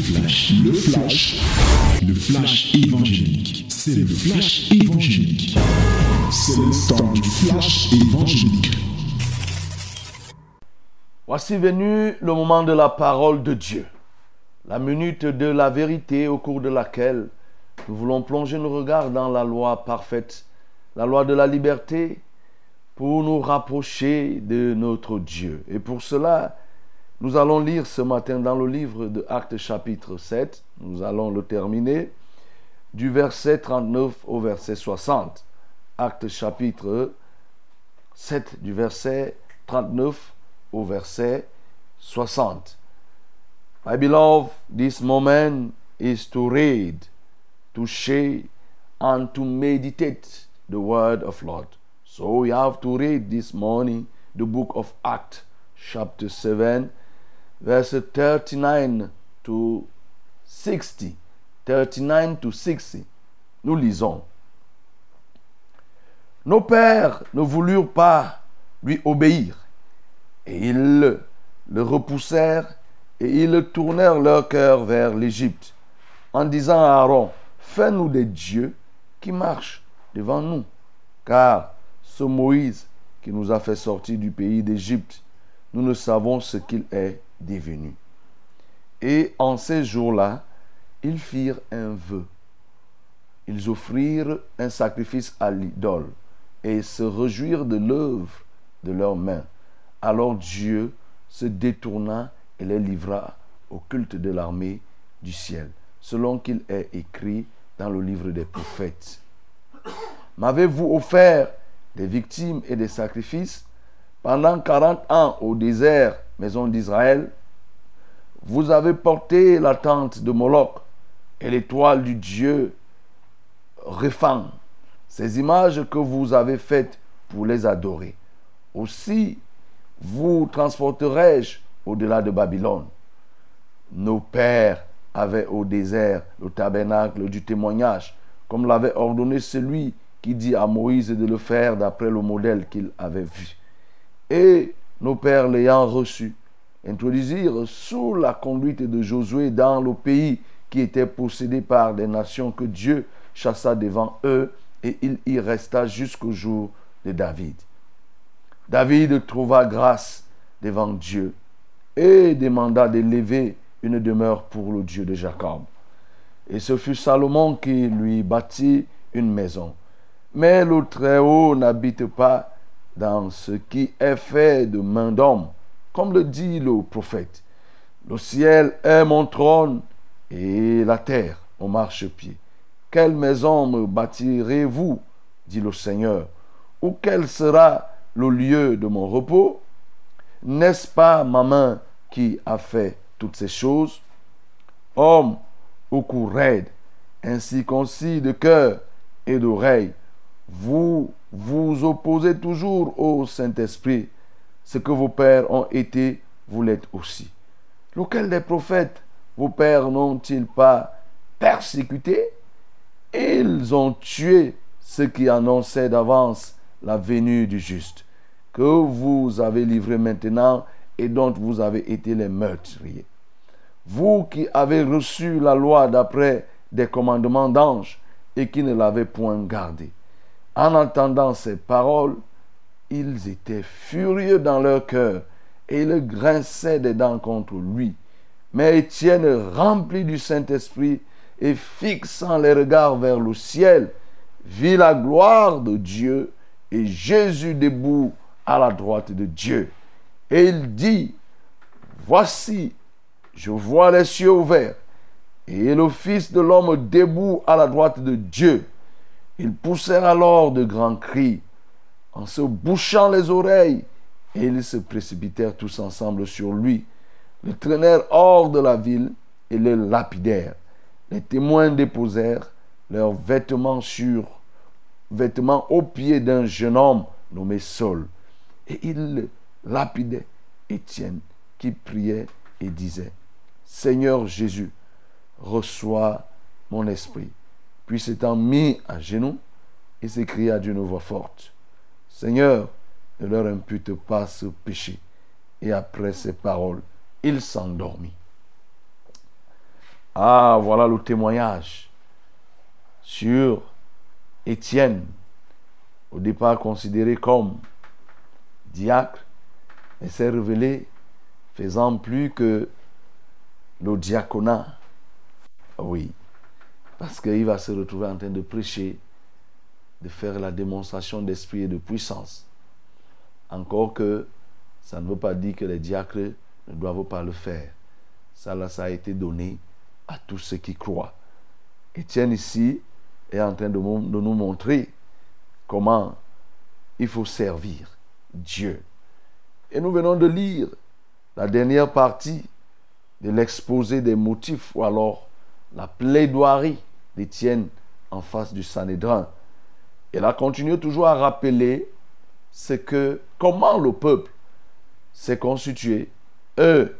flash, le flash, le flash évangélique. C'est le flash évangélique. C'est le temps du flash évangélique. Voici venu le moment de la parole de Dieu, la minute de la vérité au cours de laquelle nous voulons plonger nos regards dans la loi parfaite, la loi de la liberté, pour nous rapprocher de notre Dieu. Et pour cela, nous allons lire ce matin dans le livre de Actes chapitre 7, nous allons le terminer, du verset 39 au verset 60. Actes chapitre 7, du verset 39 au verset 60. My beloved, this moment is to read, to share, and to meditate the word of Lord. So we have to read this morning the book of Acts, chapter 7, verses 39 to 60. 39 to 60. Nous lisons. Nos pères ne voulurent pas lui obéir, et ils le repoussèrent, et ils tournèrent leur cœur vers l'Égypte, en disant à Aaron, Fais-nous des dieux qui marchent devant nous, car ce Moïse qui nous a fait sortir du pays d'Égypte, nous ne savons ce qu'il est Et en ces jours-là, ils firent un vœu. Ils offrirent un sacrifice à l'idole et se réjouirent de l'œuvre de leurs mains. Alors Dieu se détourna et les livra au culte de l'armée du ciel, selon qu'il est écrit dans le livre des prophètes. M'avez-vous offert des victimes et des sacrifices? Pendant 40 ans au désert, maison d'Israël Vous avez porté la tente de Moloch et l'étoile du Dieu Réphan, ces images que vous avez faites pour les adorer. Aussi vous transporterai-je au-delà de Babylone. Nos pères avaient au désert le tabernacle du témoignage, comme l'avait ordonné celui qui dit à Moïse de le faire d'après le modèle qu'il avait vu. Et nos pères l'ayant reçu, introduisirent sous la conduite de Josué dans le pays qui était possédé par des nations que Dieu chassa devant eux, et il y resta jusqu'au jour de David. David trouva grâce devant Dieu et demanda d'élever une demeure pour le Dieu de Jacob. Et ce fut Salomon qui lui bâtit une maison. Mais le Très-Haut n'habite pas dans ce qui est fait de main d'homme, comme le dit le prophète. Le ciel est mon trône et la terre mon marchepied. Quelle maison me bâtirez-vous dit le Seigneur. Ou quel sera le lieu de mon repos? N'est-ce pas ma main qui a fait toutes ces choses? Homme au cou raide, ainsi concis de cœur et d'oreille, vous vous opposez toujours au Saint-Esprit. Ce que vos pères ont été, vous l'êtes aussi. Lequel des prophètes vos pères n'ont-ils pas persécuté? Ils ont tué ceux qui annonçaient d'avance la venue du juste, que vous avez livré maintenant et dont vous avez été les meurtriers. Vous qui avez reçu la loi d'après des commandements d'anges et qui ne l'avez point gardée. En entendant ces paroles, ils étaient furieux dans leur cœur et ils grinçaient des dents contre lui. Mais Étienne, rempli du Saint-Esprit et fixant les regards vers le ciel, vit la gloire de Dieu et Jésus debout à la droite de Dieu. Et il dit, Voici, je vois les cieux ouverts et le Fils de l'homme debout à la droite de Dieu. Ils poussèrent alors de grands cris en se bouchant les oreilles et ils se précipitèrent tous ensemble sur lui, le traînèrent hors de la ville et le lapidèrent. Les témoins déposèrent leurs vêtements sur vêtements aux pieds d'un jeune homme nommé Saul. Et ils lapidaient Étienne qui priait et disait, Seigneur Jésus, reçois mon esprit. Puis s'étant mis à genoux, il s'écria d'une voix forte, Seigneur, ne leur impute pas ce péché. Et après ces paroles, il s'endormit. Ah, voilà le témoignage sur Étienne, au départ considéré comme diacre, mais s'est révélé faisant plus que le diaconat. Oui, parce qu'il va se retrouver en train de prêcher, de faire la démonstration d'esprit et de puissance. Encore que ça ne veut pas dire que les diacres ne doivent pas le faire. Ça, là, ça a été donné à tous ceux qui croient. Étienne ici est en train de, de nous montrer comment il faut servir Dieu. Et nous venons de lire la dernière partie de l'exposé des motifs ou alors la plaidoirie d'Étienne en face du Sanhédrin. Elle a continué toujours à rappeler ce que, comment le peuple s'est constitué, eux,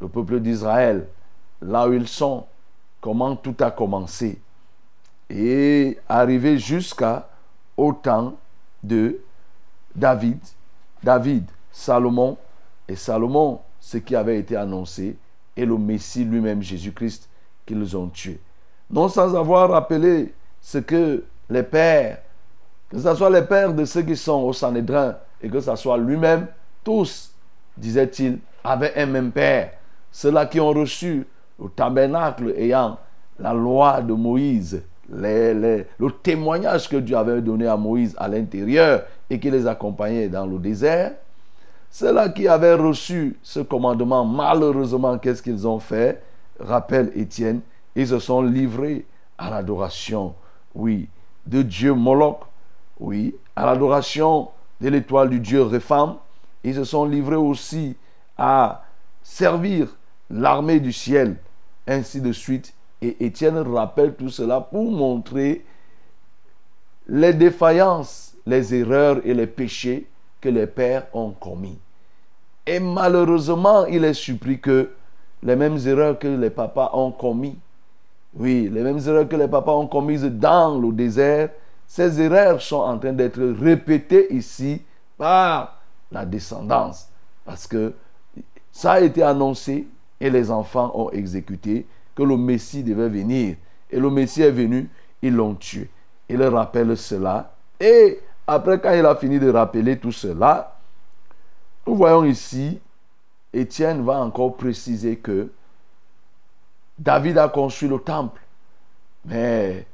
le peuple d'Israël, là où ils sont, comment tout a commencé, et arrivé jusqu'à au temps de David, David, Salomon, et Salomon, ce qui avait été annoncé, et le Messie lui-même, Jésus-Christ, qu'ils ont tué. Non sans avoir rappelé ce que les pères, que ce soit les pères de ceux qui sont au Sanhédrin, et que ce soit lui-même, tous, disait-il, avaient un même père. Ceux-là qui ont reçu le tabernacle ayant la loi de Moïse, le témoignage que Dieu avait donné à Moïse à l'intérieur et qui les accompagnait dans le désert, ceux-là qui avaient reçu ce commandement, malheureusement, qu'est-ce qu'ils ont fait? Rappelle Étienne, ils se sont livrés à l'adoration, oui, de Dieu Moloch, oui, à l'adoration de l'étoile du Dieu Répham. Ils se sont livrés aussi à servir l'armée du ciel, ainsi de suite. Et Étienne rappelle tout cela pour montrer les défaillances, les erreurs et les péchés que les pères ont commis. Et malheureusement, il est surpris que les mêmes erreurs que les papas ont commis, oui, les mêmes erreurs que les papas ont commises dans le désert, ces erreurs sont en train d'être répétées ici par la descendance. Parce que ça a été annoncé et les enfants ont exécuté que le Messie devait venir. Et le Messie est venu, ils l'ont tué. Il rappelle cela. Et après, quand il a fini de rappeler tout cela, nous voyons ici, Étienne va encore préciser que David a construit le temple. Mais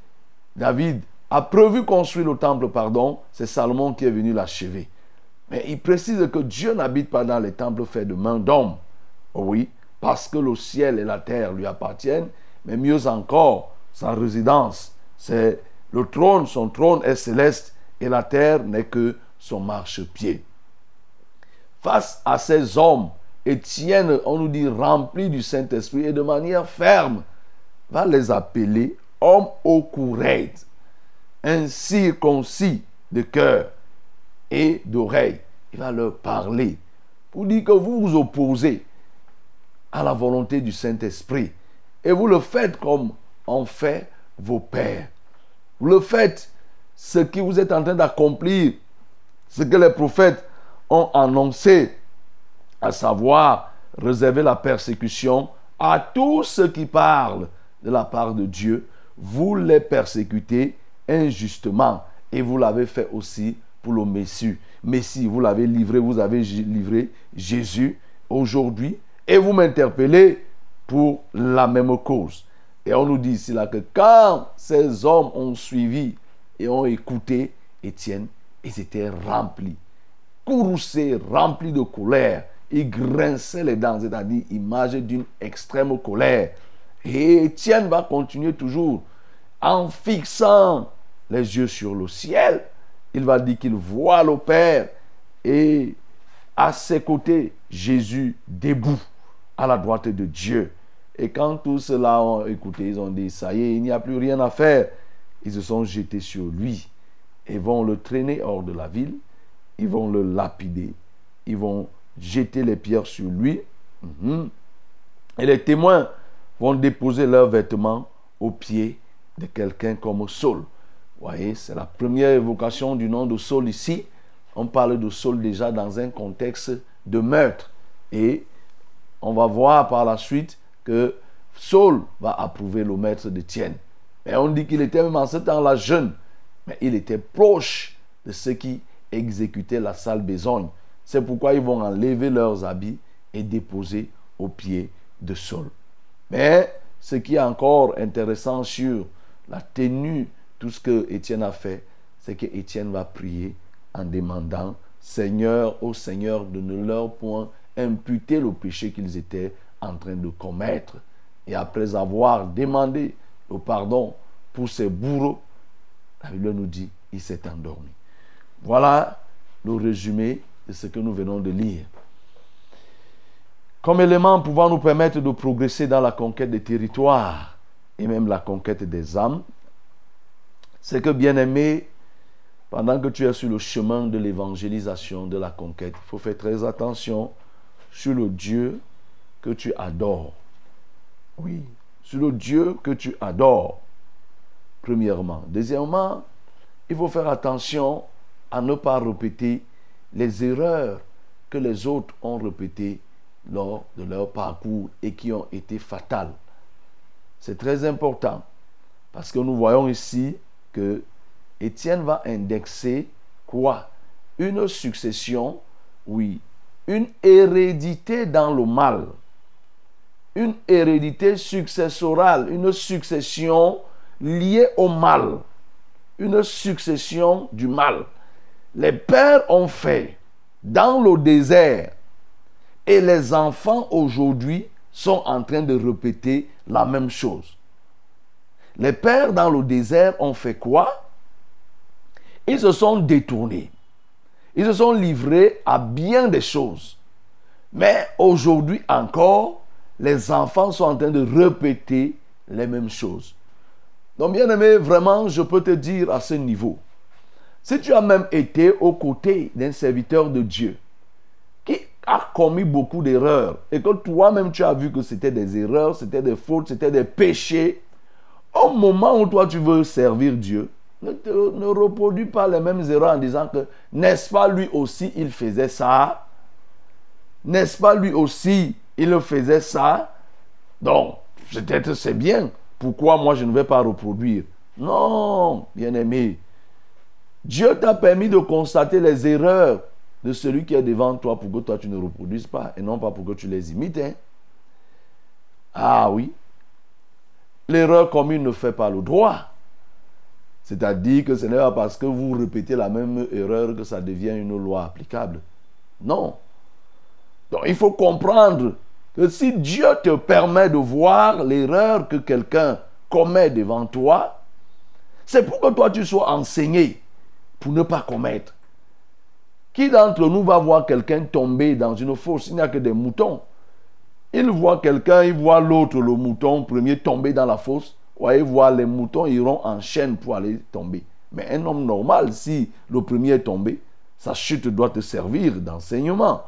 David a prévu construire le temple, pardon, c'est Salomon qui est venu l'achever. Mais il précise que Dieu n'habite pas dans les temples faits de main d'homme. Oui, parce que le ciel et la terre lui appartiennent, mais mieux encore, sa résidence, c'est le trône, son trône est céleste et la terre n'est que son marchepied. Face à ces hommes, Étienne, on nous dit, rempli du Saint-Esprit et de manière ferme, va les appeler hommes au courage, incirconcis de cœur et d'oreille. Il va leur parler pour dire que vous vous opposez à la volonté du Saint-Esprit. Et vous le faites comme ont fait vos pères. Vous le faites ce que vous êtes en train d'accomplir, ce que les prophètes ont annoncé, à savoir réserver la persécution à tous ceux qui parlent de la part de Dieu. Vous les persécutez injustement et vous l'avez fait aussi pour le Messie. Messie, vous l'avez livré, vous avez livré Jésus aujourd'hui et vous m'interpellez pour la même cause. Et on nous dit ici là que quand ces hommes ont suivi et ont écouté Étienne, ils étaient remplis, courroucés, remplis de colère. Ils grinçaient les dents, c'est-à-dire image d'une extrême colère. Et Étienne va continuer toujours en fixant les yeux sur le ciel. Il va dire qu'il voit le Père et à ses côtés, Jésus debout à la droite de Dieu. Et quand tous ceux-là ont écouté, ils ont dit, ça y est, il n'y a plus rien à faire. Ils se sont jetés sur lui et vont le traîner hors de la ville. Ils vont le lapider. Ils vont jeter les pierres sur lui. Mhm. Et les témoins vont déposer leurs vêtements aux pieds de quelqu'un comme Saul. Vous voyez, c'est la première évocation du nom de Saul ici. On parle de Saul déjà dans un contexte de meurtre. Et on va voir par la suite que Saul va approuver le maître d'Étienne. Mais on dit qu'il était même en ce temps-là jeune, mais il était proche de ceux qui exécutaient la sale besogne. C'est pourquoi ils vont enlever leurs habits et déposer aux pieds de Saul. Mais ce qui est encore intéressant sur la tenue, tout ce que Étienne a fait, c'est que Étienne va prier en demandant Seigneur, ô Seigneur, de ne leur point imputer le péché qu'ils étaient en train de commettre. Et après avoir demandé le pardon pour ses bourreaux, la Bible nous dit, il s'est endormi. Voilà le résumé de ce que nous venons de lire. Comme élément pouvant nous permettre de progresser dans la conquête des territoires et même la conquête des âmes, c'est que, bien aimé, pendant que tu es sur le chemin de l'évangélisation, de la conquête, il faut faire très attention sur le Dieu que tu adores. Oui, sur le Dieu que tu adores, premièrement. Deuxièmement, il faut faire attention à ne pas répéter les erreurs que les autres ont répétées lors de leur parcours et qui ont été fatales. C'est très important parce que nous voyons ici que Étienne va indexer quoi? Une succession, oui, une hérédité dans le mal, une hérédité successorale, une succession liée au mal, une succession du mal. Les pères ont fait dans le désert et les enfants aujourd'hui sont en train de répéter la même chose. Les pères dans le désert ont fait quoi? Ils se sont détournés. Ils se sont livrés à bien des choses. Mais aujourd'hui encore, les enfants sont en train de répéter les mêmes choses. Donc, bien aimé, vraiment, je peux te dire à ce niveau, si tu as même été aux côtés d'un serviteur de Dieu qui a commis beaucoup d'erreurs et que toi-même tu as vu que c'était des erreurs, c'était des fautes, c'était des péchés, au moment où toi tu veux servir Dieu, ne, reproduis pas les mêmes erreurs en disant que n'est-ce pas lui aussi il faisait ça? N'est-ce pas lui aussi il faisait ça? Donc, peut-être c'est bien. Pourquoi moi je ne vais pas reproduire? Non, bien-aimé. Dieu t'a permis de constater les erreurs de celui qui est devant toi pour que toi tu ne reproduises pas et non pas pour que tu les imites. Hein. Ah oui. L'erreur commune ne fait pas le droit. C'est-à-dire que ce n'est pas parce que vous répétez la même erreur que ça devient une loi applicable. Non. Donc il faut comprendre que si Dieu te permet de voir l'erreur que quelqu'un commet devant toi, c'est pour que toi tu sois enseigné pour ne pas commettre. Qui d'entre nous va voir quelqu'un tomber dans une fosse? Il n'y a que des moutons. Il voit quelqu'un, il voit l'autre, le mouton premier, tomber dans la fosse. Voyez, voir les moutons iront en chaîne pour aller tomber. Mais un homme normal, si le premier est tombé, sa chute doit te servir d'enseignement.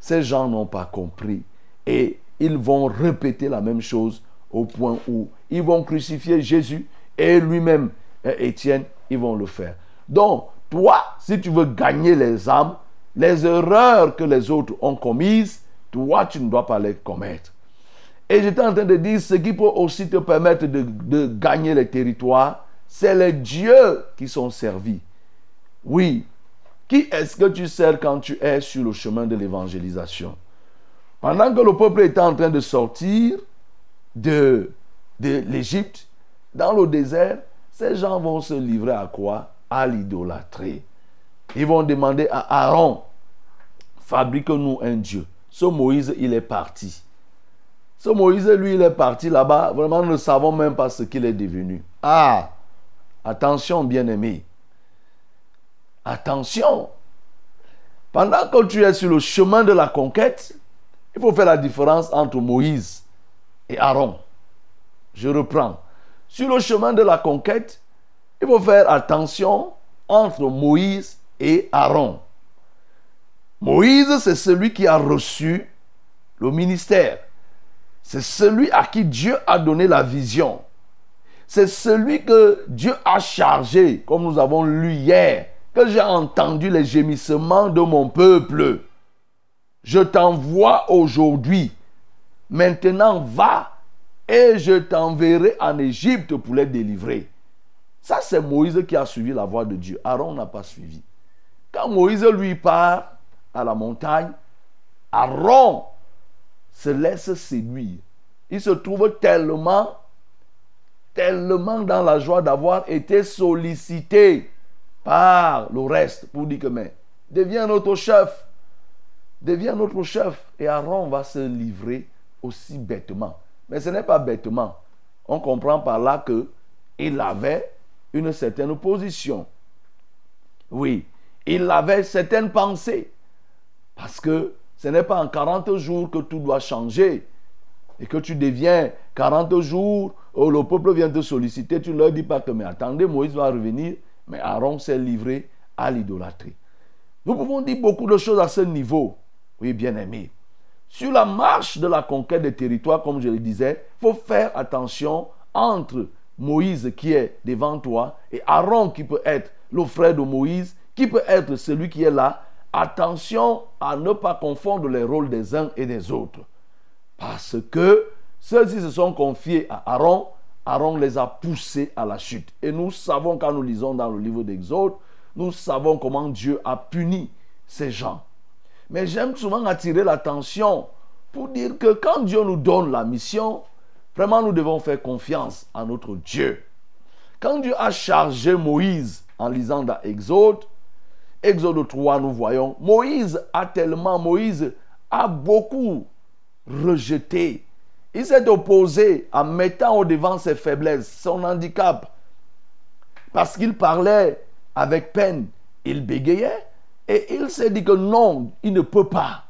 Ces gens n'ont pas compris. Et ils vont répéter la même chose au point où ils vont crucifier Jésus et lui-même, Étienne, ils vont le faire. Donc, toi, si tu veux gagner les âmes, les erreurs que les autres ont commises, toi, tu ne dois pas les commettre. Et j'étais en train de dire, ce qui peut aussi te permettre de, gagner les territoires, c'est les dieux qui sont servis. Oui. Qui est-ce que tu sers quand tu es sur le chemin de l'évangélisation? Pendant que le peuple était en train de sortir de, de l'Égypte, dans le désert, ces gens vont se livrer à quoi? À l'idolâtrie. Ils vont demander à Aaron, fabrique-nous un Dieu. Ce Moïse, il est parti. Ce Moïse, lui, il est parti là-bas. Vraiment, nous ne savons même pas ce qu'il est devenu. Ah, attention, bien-aimé. Attention. Pendant que tu es sur le chemin de la conquête, il faut faire la différence entre Moïse et Aaron. Je reprends. Sur le chemin de la conquête, il faut faire attention entre Moïse et Aaron. Moïse, c'est celui qui a reçu le ministère. C'est celui à qui Dieu a donné la vision. C'est celui que Dieu a chargé, comme nous avons lu hier, que j'ai entendu les gémissements de mon peuple. Je t'envoie aujourd'hui. Maintenant, va et je t'enverrai en Égypte pour les délivrer. Ça, c'est Moïse qui a suivi la voie de Dieu. Aaron n'a pas suivi. Quand Moïse lui part à la montagne, Aaron se laisse séduire. Il se trouve tellement, tellement dans la joie d'avoir été sollicité par le reste pour dire que, mais, deviens notre chef. Deviens notre chef. Et Aaron va se livrer aussi bêtement. Mais ce n'est pas bêtement. On comprend par là que il avait une certaine position. Oui, il avait certaines pensées. Parce que ce n'est pas en 40 jours que tout doit changer. Et que tu deviens 40 jours, où le peuple vient te solliciter, tu ne leur dis pas que, mais attendez, Moïse va revenir. Mais Aaron s'est livré à l'idolâtrie. Nous pouvons dire beaucoup de choses à ce niveau. Oui, bien aimé. Sur la marche de la conquête des territoires, comme je le disais, il faut faire attention entre Moïse qui est devant toi et Aaron qui peut être le frère de Moïse, qui peut être celui qui est là. Attention à ne pas confondre les rôles des uns et des autres. Parce que ceux-ci se sont confiés à Aaron, Aaron les a poussés à la chute. Et nous savons, quand nous lisons dans le livre d'Exode, nous savons comment Dieu a puni ces gens. Mais j'aime souvent attirer l'attention pour dire que quand Dieu nous donne la mission, vraiment nous devons faire confiance à notre Dieu. Quand Dieu a chargé Moïse en lisant dans Exode, Exode 3, nous voyons, Moïse a tellement, Moïse a beaucoup rejeté. Il s'est opposé en mettant au devant ses faiblesses, son handicap. Parce qu'il parlait avec peine, il bégayait. Et il s'est dit que non, il ne peut pas.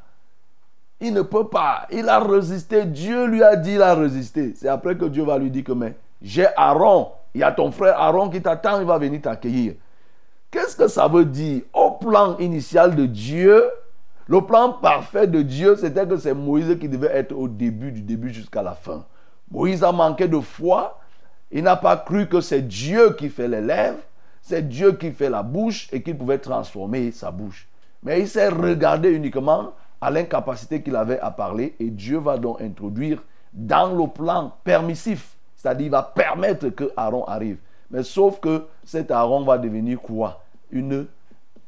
Il ne peut pas. Il a résisté. Dieu lui a dit, il a résisté. C'est après que Dieu va lui dire que, j'ai Aaron. Il y a ton frère Aaron qui t'attend, il va venir t'accueillir. Qu'est-ce que ça veut dire? Au plan initial de Dieu, le plan parfait de Dieu, c'était que c'est Moïse qui devait être au début, du début jusqu'à la fin. Moïse a manqué de foi. Il n'a pas cru que c'est Dieu qui fait les lèvres c'est Dieu qui fait la bouche et qui pouvait transformer sa bouche. Mais il s'est regardé uniquement à l'incapacité qu'il avait à parler et Dieu va donc introduire dans le plan permissif, c'est-à-dire il va permettre que Aaron arrive. Mais sauf que cet Aaron va devenir quoi? Une,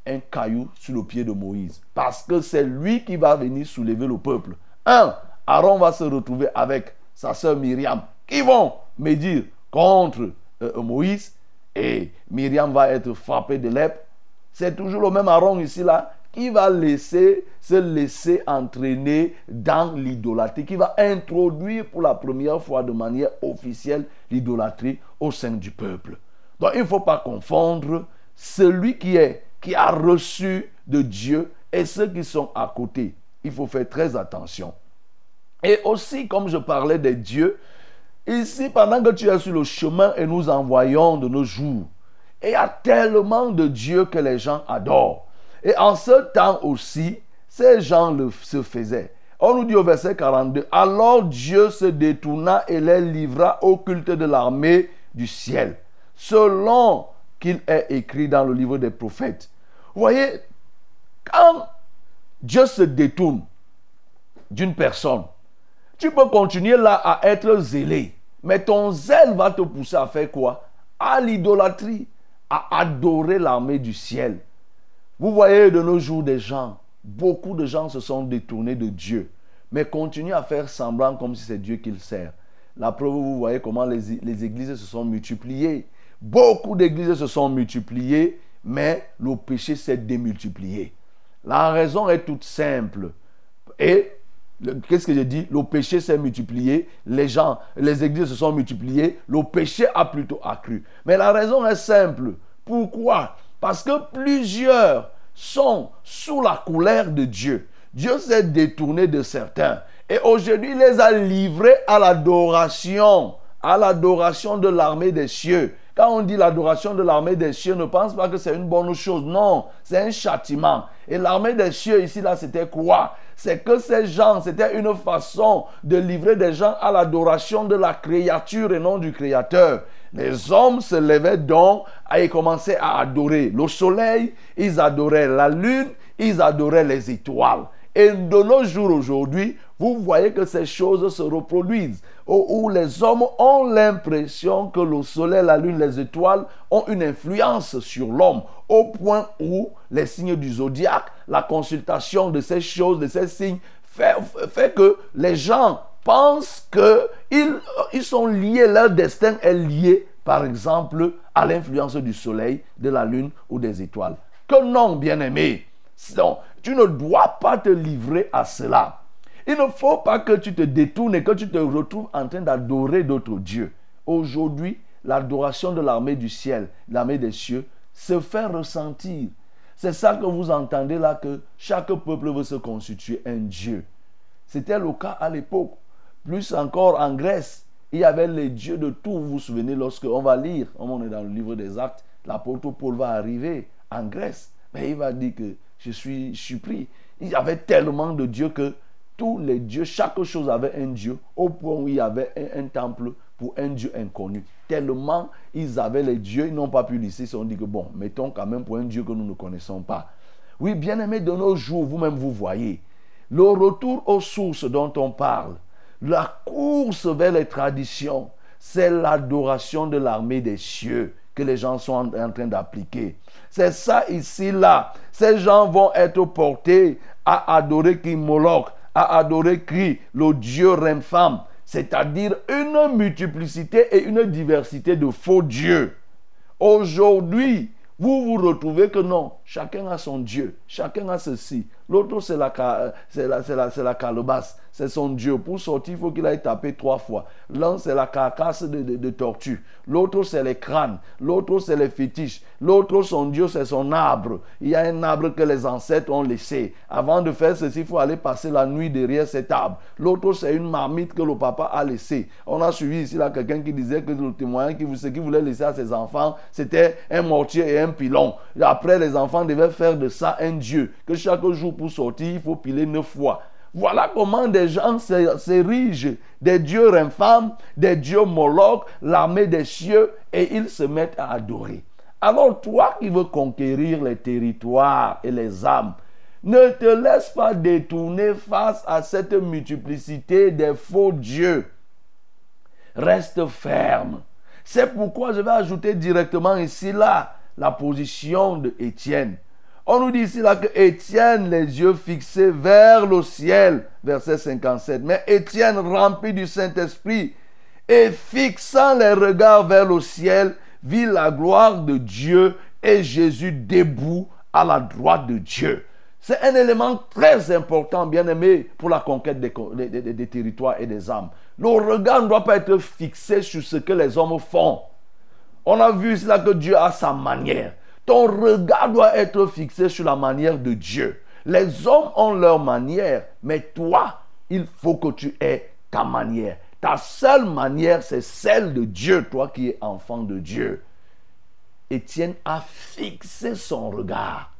Un caillou sur le pied de Moïse. Parce que c'est lui qui va venir soulever le peuple. Un, Aaron va se retrouver avec sa sœur Myriam qui vont médire contre euh, Moïse et Myriam va être frappée de lèpre. C'est toujours le même Aaron ici là qui va laisser se laisser entraîner dans l'idolâtrie, qui va introduire pour la première fois de manière officielle l'idolâtrie au sein du peuple. Donc il ne faut pas confondre celui qui est qui a reçu de Dieu et ceux qui sont à côté. Il faut faire très attention. Et aussi, comme je parlais des dieux, Ici, pendant que tu es sur le chemin et nous envoyons de nos jours, il y a tellement de dieux que les gens adorent. Et en ce temps aussi, ces gens le, se faisaient. On nous dit au verset 42, alors Dieu se détourna et les livra au culte de l'armée du ciel, selon qu'il est écrit dans le livre des prophètes. Vous voyez, quand Dieu se détourne d'une personne, tu peux continuer là à être zélé. Mais ton zèle va te pousser à faire quoi? À l'idolâtrie, à adorer l'armée du ciel. Vous voyez de nos jours des gens, beaucoup de gens se sont détournés de Dieu, mais continuent à faire semblant comme si c'est Dieu qu'ils sert. La preuve, vous voyez comment les, les églises se sont multipliées. Beaucoup d'églises se sont multipliées, mais le péché s'est démultiplié. La raison est toute simple. Et Qu'est-ce que j'ai dit? Le péché s'est multiplié, les gens, les églises se sont multipliées, le péché a plutôt accru. Mais la raison est simple. Pourquoi? Parce que plusieurs sont sous la colère de Dieu. Dieu s'est détourné de certains. Et aujourd'hui, il les a livrés à l'adoration, à l'adoration de l'armée des cieux. Quand on dit l'adoration de l'armée des cieux, ne pense pas que c'est une bonne chose. Non, c'est un châtiment. Et l'armée des cieux, ici, là, c'était quoi? C'est que ces gens, c'était une façon de livrer des gens à l'adoration de la créature et non du créateur. Les hommes se levaient donc et commençaient à adorer le soleil, ils adoraient la lune, ils adoraient les étoiles. Et de nos jours aujourd'hui, vous voyez que ces choses se reproduisent. où les hommes ont l'impression que le soleil, la lune, les étoiles ont une influence sur l'homme, au point où les signes du zodiaque, la consultation de ces choses, de ces signes, fait, fait que les gens pensent qu'ils ils sont liés, leur destin est lié, par exemple, à l'influence du soleil, de la lune ou des étoiles. Que non, bien-aimé. tu ne dois pas te livrer à cela. Il ne faut pas que tu te détournes et que tu te retrouves en train d'adorer d'autres dieux. Aujourd'hui, l'adoration de l'armée du ciel, l'armée des cieux, se fait ressentir. C'est ça que vous entendez là, que chaque peuple veut se constituer un dieu. C'était le cas à l'époque. Plus encore en Grèce, il y avait les dieux de tout. Vous vous souvenez, lorsque on va lire, on est dans le livre des actes, l'apôtre Paul va arriver en Grèce. Mais il va dire que je suis surpris. Il y avait tellement de dieux que tous les dieux, chaque chose avait un dieu, au point où il y avait un, temple pour un dieu inconnu. Tellement ils avaient les dieux, ils n'ont pas pu laisser. Ils se sont dit que bon, mettons quand même pour un dieu que nous ne connaissons pas. Oui, bien aimé, de nos jours, vous-même vous voyez, le retour aux sources dont on parle, la course vers les traditions, c'est l'adoration de l'armée des cieux que les gens sont en train d'appliquer. C'est ça ici, là. Ces gens vont être portés à adorer Kimolok, à adorer Kri, le dieu femme c'est-à-dire une multiplicité et une diversité de faux dieux. Aujourd'hui, vous vous retrouvez que non, chacun a son Dieu, chacun a ceci. L'autre, c'est la, c'est la, la, la calebasse c'est son Dieu. Pour sortir, il faut qu'il aille taper trois fois. L'un, c'est la carcasse de, tortue. L'autre, c'est les crânes. L'autre, c'est les fétiches. L'autre, son Dieu, c'est son arbre. Il y a un arbre que les ancêtres ont laissé. Avant de faire ceci, il faut aller passer la nuit derrière cet arbre. L'autre, c'est une marmite que le papa a laissée. On a suivi ici là quelqu'un qui disait que le témoin, ce qu'il voulait laisser à ses enfants, c'était un mortier et un pilon. Après, les enfants devaient faire de ça un Dieu. Que chaque jour pour sortir, il faut piler neuf fois. Voilà comment des gens s'érigent des dieux infâmes, des dieux molochs, l'armée des cieux, et ils se mettent à adorer. Alors toi qui veux conquérir les territoires et les âmes, ne te laisse pas détourner face à cette multiplicité des faux dieux. Reste ferme. C'est pourquoi je vais ajouter directement ici là la position de Étienne. On nous dit ici là que Étienne, les yeux fixés vers le ciel, verset 57. Mais Étienne, rempli du Saint-Esprit et fixant les regards vers le ciel, vit la gloire de Dieu et Jésus debout à la droite de Dieu. C'est un élément très important, bien aimé, pour la conquête des, des, territoires et des âmes. Le regard ne doit pas être fixé sur ce que les hommes font. On a vu là que Dieu a sa manière. Ton regard doit être fixé sur la manière de Dieu. Les hommes ont leur manière, mais toi, il faut que tu aies ta manière. Ta seule manière, c'est celle de Dieu, toi qui es enfant de Dieu. Étienne a fixé son regard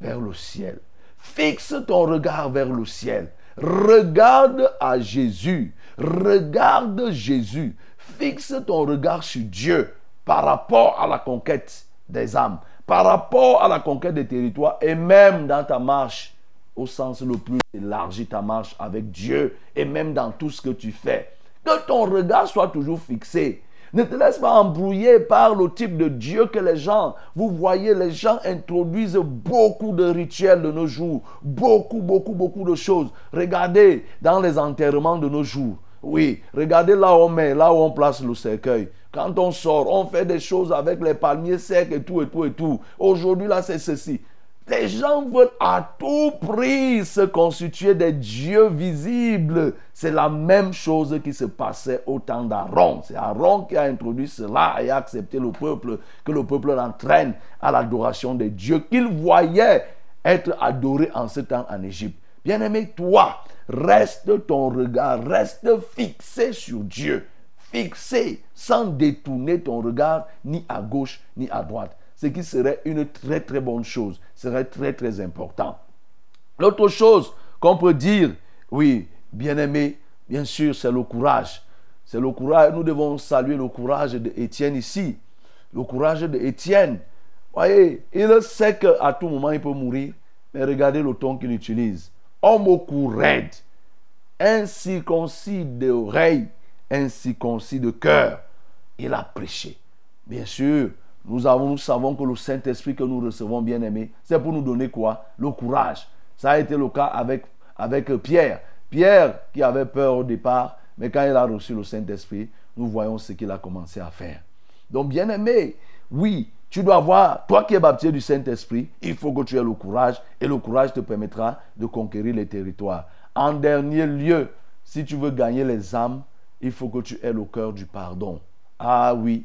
vers le ciel. Fixe ton regard vers le ciel. Regarde à Jésus. Regarde Jésus. Fixe ton regard sur Dieu par rapport à la conquête des âmes, par rapport à la conquête des territoires et même dans ta marche au sens le plus élargi, ta marche avec Dieu et même dans tout ce que tu fais. Que ton regard soit toujours fixé. Ne te laisse pas embrouiller par le type de Dieu que les gens, vous voyez, les gens introduisent beaucoup de rituels de nos jours, beaucoup, beaucoup, beaucoup de choses. Regardez dans les enterrements de nos jours. Oui, regardez là où on met, là où on place le cercueil. Quand on sort, on fait des choses avec les palmiers secs et tout et tout et tout. Aujourd'hui, là, c'est ceci. Les gens veulent à tout prix se constituer des dieux visibles. C'est la même chose qui se passait au temps d'Aaron. C'est Aaron qui a introduit cela et a accepté le peuple, que le peuple l'entraîne à l'adoration des dieux qu'il voyait être adorés en ce temps en Égypte. Bien-aimé, toi, reste ton regard, reste fixé sur Dieu fixé sans détourner ton regard ni à gauche ni à droite. Ce qui serait une très très bonne chose, serait très très important. L'autre chose qu'on peut dire, oui, bien aimé, bien sûr, c'est le courage. C'est le courage. Nous devons saluer le courage d'Étienne ici. Le courage d'Étienne. Voyez, il sait qu'à tout moment il peut mourir, mais regardez le ton qu'il utilise. Homme au cou raide, incirconcis d'oreilles, incirconcis de cœur. Il a prêché. Bien sûr, nous, avons, nous savons que le Saint-Esprit que nous recevons, bien aimé, c'est pour nous donner quoi? Le courage. Ça a été le cas avec, avec Pierre. Pierre qui avait peur au départ, mais quand il a reçu le Saint-Esprit, nous voyons ce qu'il a commencé à faire. Donc, bien aimé, oui, tu dois avoir, toi qui es baptisé du Saint-Esprit, il faut que tu aies le courage et le courage te permettra de conquérir les territoires. En dernier lieu, si tu veux gagner les âmes, il faut que tu aies le cœur du pardon. Ah oui,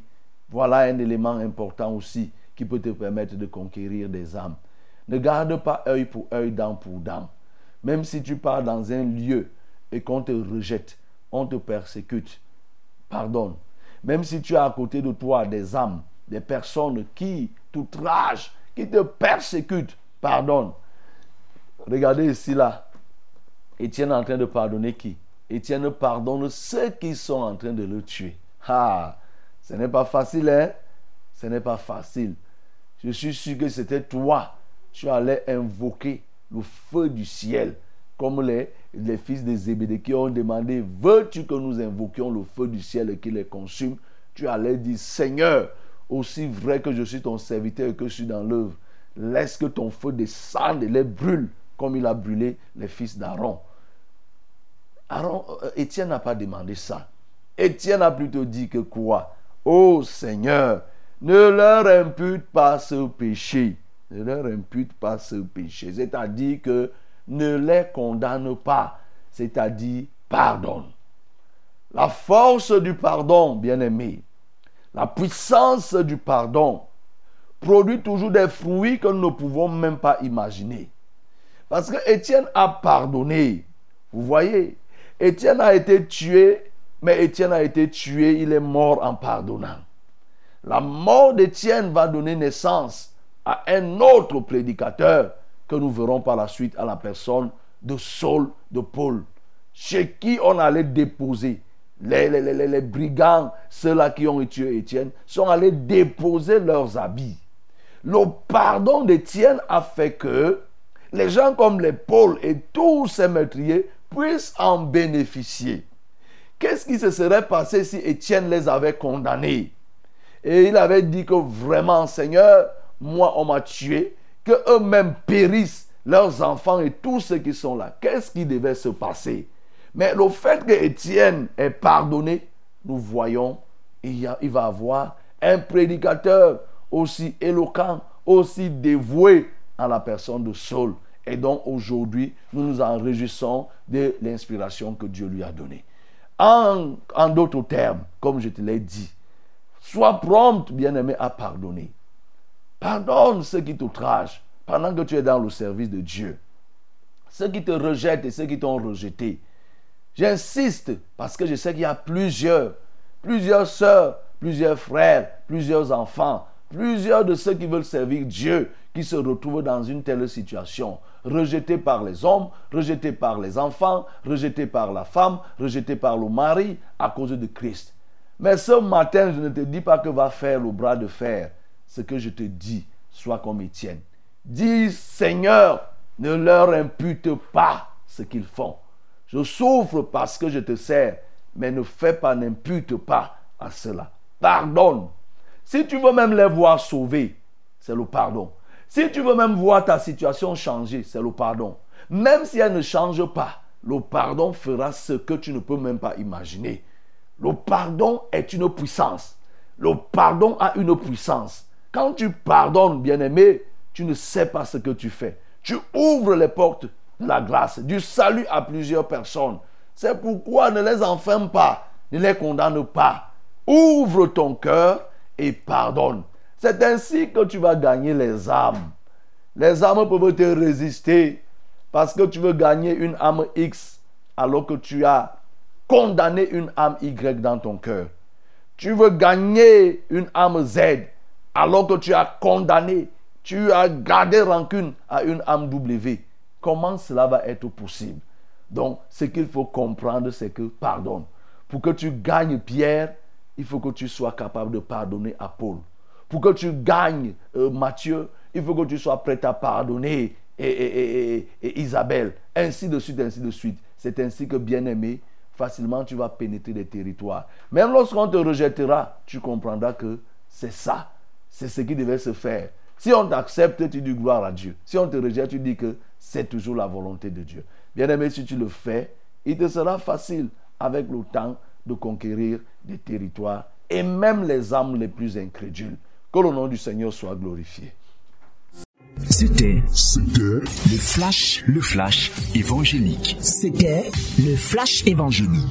voilà un élément important aussi qui peut te permettre de conquérir des âmes. Ne garde pas œil pour œil, dent pour dent. Même si tu pars dans un lieu et qu'on te rejette, on te persécute, pardonne. Même si tu as à côté de toi des âmes, des personnes qui t'outragent, qui te persécutent, pardonne. Regardez ici là. Étienne est en train de pardonner qui? Étienne pardonne ceux qui sont en train de le tuer. Ah, ce n'est pas facile, hein? Ce n'est pas facile. Je suis sûr que c'était toi. Tu allais invoquer le feu du ciel, comme les, les fils de Zébédée qui ont demandé Veux-tu que nous invoquions le feu du ciel et qu'il les consume? Tu allais dire Seigneur, aussi vrai que je suis ton serviteur et que je suis dans l'œuvre, laisse que ton feu descende et les brûle comme il a brûlé les fils d'Aaron. Aaron, euh, Étienne n'a pas demandé ça. Étienne a plutôt dit que quoi? Ô Seigneur, ne leur impute pas ce péché. Ne leur impute pas ce péché. C'est-à-dire que ne les condamne pas. C'est-à-dire pardonne. La force du pardon, bien-aimé, la puissance du pardon produit toujours des fruits que nous ne pouvons même pas imaginer. Parce que Étienne a pardonné. Vous voyez, Étienne a été tué mais Étienne a été tué, il est mort en pardonnant. La mort d'Étienne va donner naissance à un autre prédicateur que nous verrons par la suite à la personne de Saul de Paul, chez qui on allait déposer. Les, brigands, ceux-là qui ont tué Étienne, sont allés déposer leurs habits. Le pardon d'Étienne a fait que les gens comme les Paul et tous ces meurtriers puissent en bénéficier. Qu'est-ce qui se serait passé si Étienne les avait condamnés? Et il avait dit que vraiment, Seigneur, moi on m'a tué, que eux-mêmes périssent, leurs enfants et tous ceux qui sont là. Qu'est-ce qui devait se passer? Mais le fait que Étienne ait pardonné, nous voyons, il, y va avoir un prédicateur aussi éloquent, aussi dévoué à la personne de Saul. Et donc aujourd'hui, nous nous en réjouissons de l'inspiration que Dieu lui a donnée. En, d'autres termes, comme je te l'ai dit, sois prompt, bien-aimé, à pardonner. Pardonne ceux qui t'outragent pendant que tu es dans le service de Dieu. Ceux qui te rejettent et ceux qui t'ont rejeté. J'insiste parce que je sais qu'il y a plusieurs, plusieurs sœurs, plusieurs frères, plusieurs enfants, plusieurs de ceux qui veulent servir Dieu, qui se retrouvent dans une telle situation rejeté par les hommes, rejeté par les enfants, rejeté par la femme, rejeté par le mari à cause de Christ. Mais ce matin, je ne te dis pas que va faire le bras de fer. Ce que je te dis, sois comme Étienne. Dis, Seigneur, ne leur impute pas ce qu'ils font. Je souffre parce que je te sers, mais ne fais pas, n'impute pas à cela. Pardonne. Si tu veux même les voir sauvés, c'est le pardon. Si tu veux même voir ta situation changer, c'est le pardon. Même si elle ne change pas, le pardon fera ce que tu ne peux même pas imaginer. Le pardon est une puissance. Le pardon a une puissance. Quand tu pardonnes, bien-aimé, tu ne sais pas ce que tu fais. Tu ouvres les portes la grâce, du salut à plusieurs personnes. C'est pourquoi ne les enferme pas, ne les condamne pas. Ouvre ton cœur et pardonne. C'est ainsi que tu vas gagner les âmes. Les âmes peuvent te résister parce que tu veux gagner une âme X alors que tu as condamné une âme Y dans ton cœur. Tu veux gagner une âme Z alors que tu as condamné, tu as gardé rancune à une âme W. Comment cela va être possible? Donc, ce qu'il faut comprendre, c'est que pardonne. Pour que tu gagnes Pierre, il faut que tu sois capable de pardonner à Paul. Pour que tu gagnes euh, Matthieu, il faut que tu sois prêt à pardonner et, Isabelle, ainsi de suite, ainsi de suite. C'est ainsi que, bien-aimé, facilement tu vas pénétrer les territoires. Même lorsqu'on te rejettera, tu comprendras que c'est ça. C'est ce qui devait se faire. Si on t'accepte, tu dis gloire à Dieu. Si on te rejette, tu dis que c'est toujours la volonté de Dieu. Bien-aimé, si tu le fais, il te sera facile avec le temps de conquérir des territoires et même les âmes les plus incrédules. Que le nom du Seigneur soit glorifié. C'était C'était le flash, le flash évangélique. C'était le flash évangélique.